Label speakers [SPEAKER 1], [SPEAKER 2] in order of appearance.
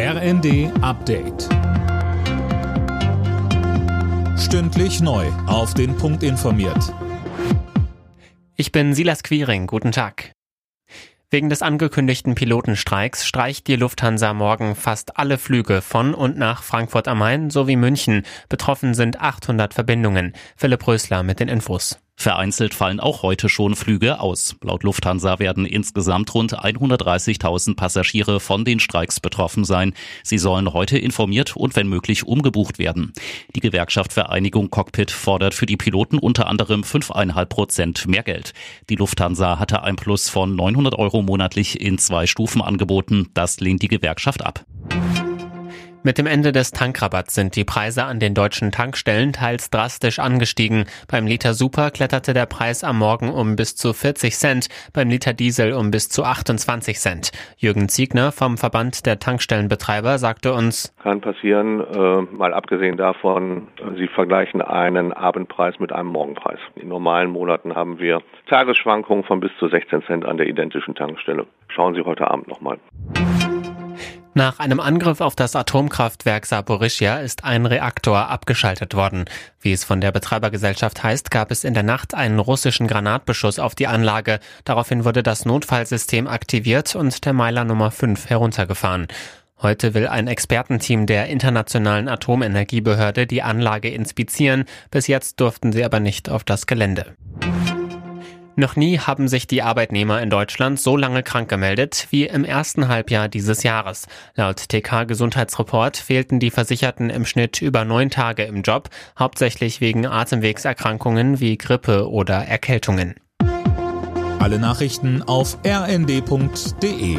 [SPEAKER 1] RND Update. Stündlich neu. Auf den Punkt informiert.
[SPEAKER 2] Ich bin Silas Quiring. Guten Tag. Wegen des angekündigten Pilotenstreiks streicht die Lufthansa morgen fast alle Flüge von und nach Frankfurt am Main sowie München. Betroffen sind 800 Verbindungen. Philipp Rösler mit den Infos.
[SPEAKER 3] Vereinzelt fallen auch heute schon Flüge aus. Laut Lufthansa werden insgesamt rund 130.000 Passagiere von den Streiks betroffen sein. Sie sollen heute informiert und wenn möglich umgebucht werden. Die Gewerkschaft Vereinigung Cockpit fordert für die Piloten unter anderem 5,5 Prozent mehr Geld. Die Lufthansa hatte ein Plus von 900 Euro monatlich in zwei Stufen angeboten. Das lehnt die Gewerkschaft ab.
[SPEAKER 2] Mit dem Ende des Tankrabatts sind die Preise an den deutschen Tankstellen teils drastisch angestiegen. Beim Liter Super kletterte der Preis am Morgen um bis zu 40 Cent, beim Liter Diesel um bis zu 28 Cent. Jürgen Ziegner vom Verband der Tankstellenbetreiber sagte uns,
[SPEAKER 4] kann passieren, äh, mal abgesehen davon, Sie vergleichen einen Abendpreis mit einem Morgenpreis. In normalen Monaten haben wir Tagesschwankungen von bis zu 16 Cent an der identischen Tankstelle. Schauen Sie heute Abend nochmal.
[SPEAKER 2] Nach einem Angriff auf das Atomkraftwerk Saporischia ist ein Reaktor abgeschaltet worden. Wie es von der Betreibergesellschaft heißt, gab es in der Nacht einen russischen Granatbeschuss auf die Anlage. Daraufhin wurde das Notfallsystem aktiviert und der Meiler Nummer 5 heruntergefahren. Heute will ein Expertenteam der Internationalen Atomenergiebehörde die Anlage inspizieren. Bis jetzt durften sie aber nicht auf das Gelände. Noch nie haben sich die Arbeitnehmer in Deutschland so lange krank gemeldet wie im ersten Halbjahr dieses Jahres. Laut TK Gesundheitsreport fehlten die Versicherten im Schnitt über neun Tage im Job, hauptsächlich wegen Atemwegserkrankungen wie Grippe oder Erkältungen.
[SPEAKER 1] Alle Nachrichten auf rnd.de